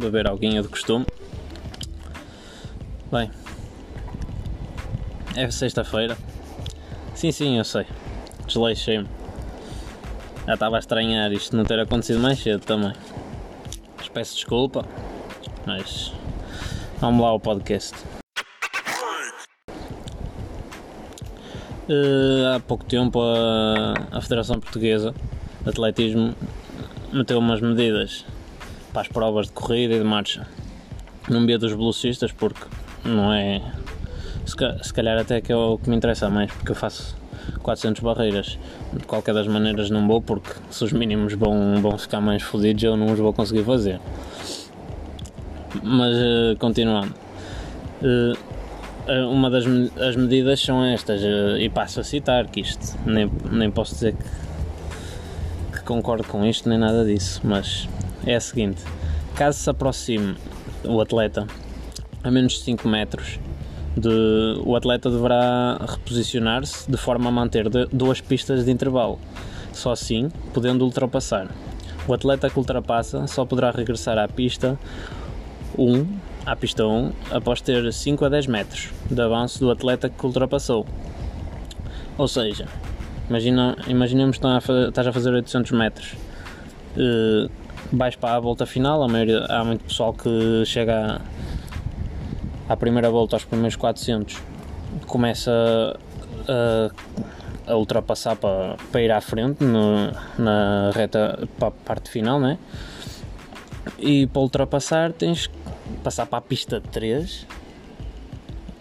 beber alguinha de costume. Bem, é sexta-feira. Sim, sim, eu sei. Desleixei-me. Já estava a estranhar isto não ter acontecido mais cedo também. Peço desculpa, mas vamos lá ao podcast. Uh, há pouco tempo a, a Federação Portuguesa de Atletismo meteu umas medidas para as provas de corrida e de marcha. Não via dos velocistas porque não é. Se calhar até que é o que me interessa mais, porque eu faço 400 barreiras. De qualquer das maneiras não vou, porque se os mínimos vão, vão ficar mais fodidos eu não os vou conseguir fazer. Mas uh, continuando. Uh, uma das as medidas são estas, e passo a citar que isto nem, nem posso dizer que, que concordo com isto nem nada disso, mas é a seguinte: caso se aproxime o atleta a menos de 5 metros, de, o atleta deverá reposicionar-se de forma a manter de, duas pistas de intervalo, só assim podendo ultrapassar. O atleta que ultrapassa só poderá regressar à pista 1, à pista 1 após ter 5 a 10 metros de avanço do atleta que ultrapassou. Ou seja, imagina, imaginemos que estás a fazer 800 metros. Uh, vais para a volta final, a maioria, há muito pessoal que chega à, à primeira volta, aos primeiros 400, começa a, a ultrapassar para, para ir à frente no, na reta para a parte final, né? E para ultrapassar tens que passar para a pista 3,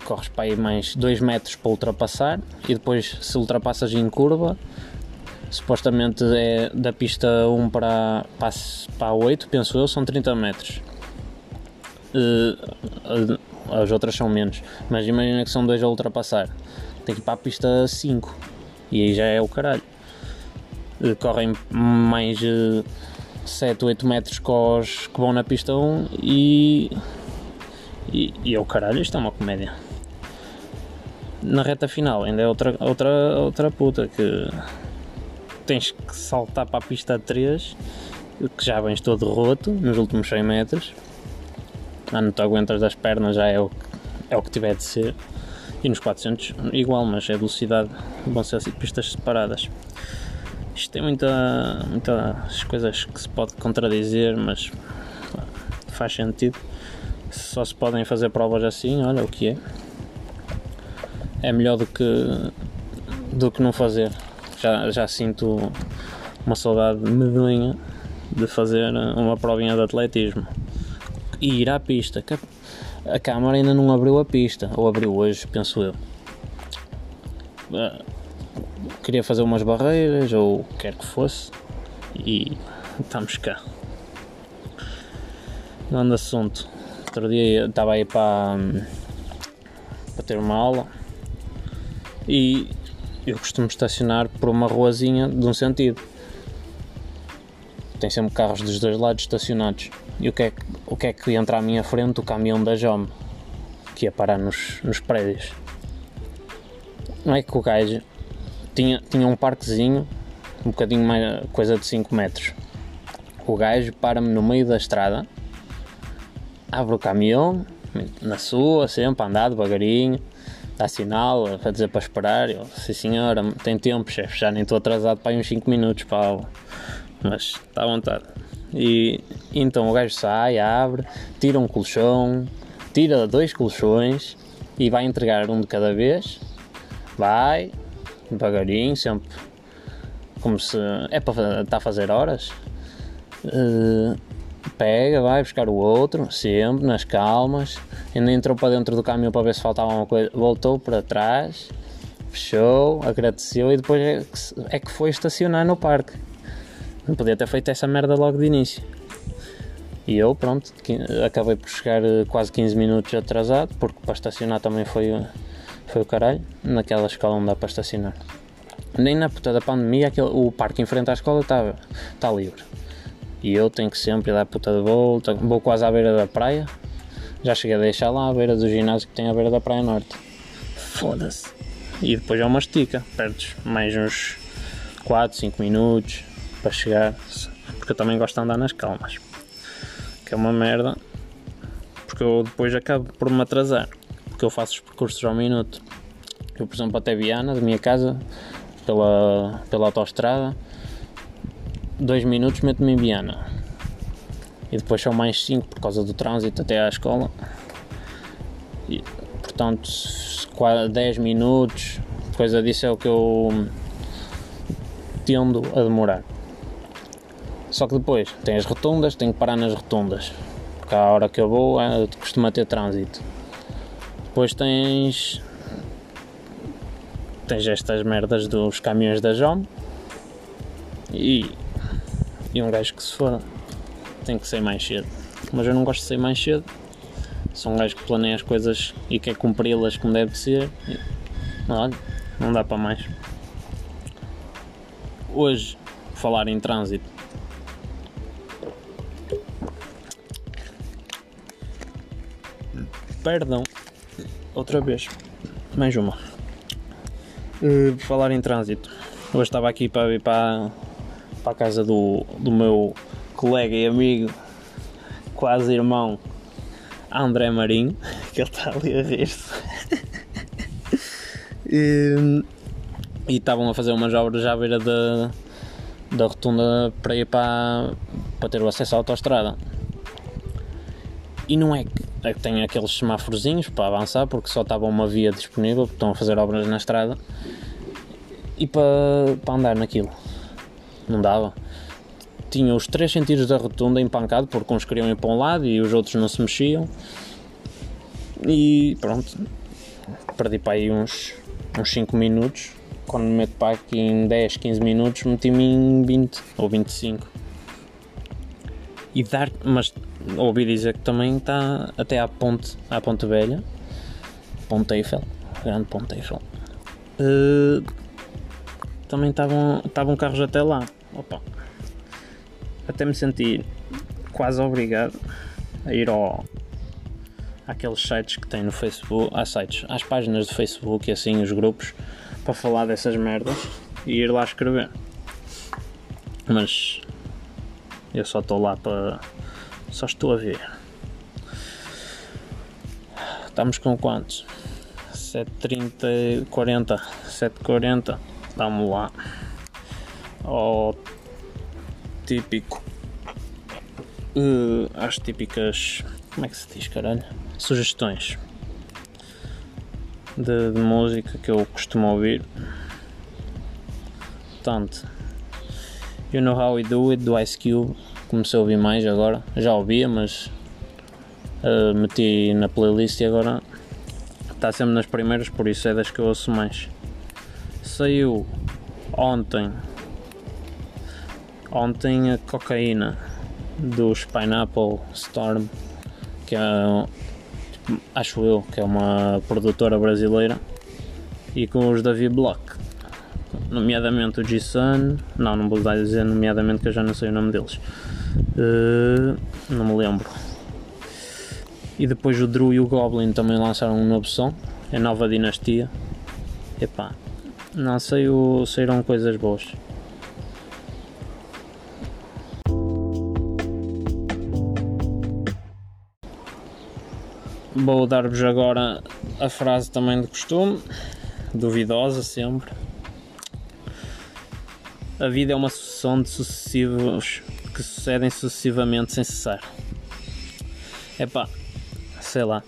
corres para aí mais 2 metros para ultrapassar e depois se ultrapassas em curva supostamente é da pista 1 para, para, para a 8, penso eu, são 30 metros. Uh, as outras são menos, mas imagina que são dois a ultrapassar. Tem que ir para a pista 5 e aí já é o caralho. Uh, correm mais uh, 7, 8 metros que, os, que vão na pista 1 e, e, e é o caralho, isto é uma comédia. Na reta final ainda é outra, outra, outra puta que tens que saltar para a pista 3, que já vens todo roto nos últimos 100 metros. Ah, não te aguentas das pernas, já é o, é o que tiver de ser. E nos 400, igual, mas é velocidade, vão ser assim pistas separadas. Isto tem muita, muitas coisas que se pode contradizer, mas faz sentido. Só se podem fazer provas assim, olha o que é. É melhor do que, do que não fazer já, já sinto uma saudade medonha de fazer uma provinha de atletismo e ir à pista. A Câmara ainda não abriu a pista, ou abriu hoje, penso eu. Ah, queria fazer umas barreiras, ou quer que fosse, e estamos cá. Grande assunto. Outro dia estava aí para, para ter uma aula e eu costumo estacionar por uma ruazinha de um sentido. Tem sempre carros dos dois lados estacionados. E o que é que, o que, é que entra à minha frente? O caminhão da JOM, que ia parar nos, nos prédios. Não é que o gajo tinha, tinha um parquezinho, um bocadinho mais, coisa de 5 metros. O gajo para-me no meio da estrada, abre o caminhão, na sua, sempre a andar devagarinho dá sinal a dizer para esperar. Eu, sim senhora, tem tempo, chefe, já nem estou atrasado para uns 5 minutos para a aula. Mas está à vontade. E então o gajo sai, abre, tira um colchão, tira dois colchões e vai entregar um de cada vez. Vai, devagarinho, sempre como se é para estar a fazer horas. Uh, pega, vai buscar o outro, sempre nas calmas ainda entrou para dentro do caminhão para ver se faltava uma coisa, voltou para trás, fechou, agradeceu e depois é que, é que foi estacionar no parque. Não podia ter feito essa merda logo de início. E eu, pronto, acabei por chegar eh, quase 15 minutos atrasado, porque para estacionar também foi, foi o caralho. Naquela escola não dá para estacionar. Nem na puta da pandemia, aquele, o parque em frente à escola está tá livre. E eu tenho que sempre dar puta de volta, vou quase à beira da praia, já cheguei a deixar lá à beira do ginásio que tem à beira da Praia Norte. Foda-se. E depois é uma estica, perdes mais uns 4, 5 minutos para chegar, porque eu também gosto de andar nas calmas. Que é uma merda porque eu depois acabo por me atrasar, porque eu faço os percursos ao minuto. Eu, por exemplo, até Viana, da minha casa, pela, pela autostrada, dois minutos meto-me em Viana. E depois são mais 5 por causa do trânsito até à escola. E, portanto, 10 minutos, coisa disso é o que eu tendo a demorar. Só que depois tem as rotundas, tenho que parar nas rotundas. Porque à hora que eu vou é, costuma ter trânsito. Depois tens. Tens estas merdas dos caminhões da JOM e, e um gajo que se for tem que sair mais cedo. Mas eu não gosto de sair mais cedo. Sou um gajo que planeia as coisas e quer cumpri-las como deve ser. Olha, não dá para mais. Hoje, falar em trânsito, Perdão. Outra vez. Mais uma. Uh, falar em trânsito. Hoje estava aqui para para, para a casa do, do meu colega e amigo, quase irmão, André Marinho, que ele está ali a rir-se. e, estavam a fazer umas obras à beira da, da rotunda para ir para, para ter o acesso à autostrada. E não é que é que tem aqueles semáforozinhos para avançar porque só estava uma via disponível, porque estão a fazer obras na estrada e para, para andar naquilo. Não dava. Tinha os três sentidos da rotunda empancado porque uns queriam ir para um lado e os outros não se mexiam. E pronto, perdi para aí uns, uns 5 minutos. Quando me meto para aqui em 10, 15 minutos, meti-me em 20 ou 25. E dar, mas ouvi dizer que também está até à ponte, à Ponte Velha, Ponte Eiffel, grande Ponte Eiffel. Uh, também estavam, estavam carros até lá. Opa. Até me senti quase obrigado a ir ao àqueles sites que tem no Facebook, há sites, às páginas do Facebook e assim os grupos para falar dessas merdas e ir lá escrever. Mas eu só estou lá para só estou a ver. Estamos com quantos? 730, 40, 740. Vamos lá. Ao típico. Uh, as típicas. Como é que se diz, caralho? Sugestões de, de música que eu costumo ouvir. Portanto, You Know How We Do It do Ice Cube comecei a ouvir mais agora. Já ouvia, mas uh, meti na playlist e agora está sempre nas primeiras, por isso é das que eu ouço mais. Saiu ontem, ontem a cocaína dos Pineapple Storm, que é, acho eu, que é uma produtora brasileira, e com os Davi Block nomeadamente o G-Sun, não, não vou dizer nomeadamente que eu já não sei o nome deles, uh, não me lembro. E depois o Drew e o Goblin também lançaram um novo som, é Nova Dinastia. Epá, não sei, saíram coisas boas. Vou dar-vos agora a frase também de costume, duvidosa sempre. A vida é uma sucessão de sucessivos que sucedem sucessivamente sem cessar. Epá, sei lá.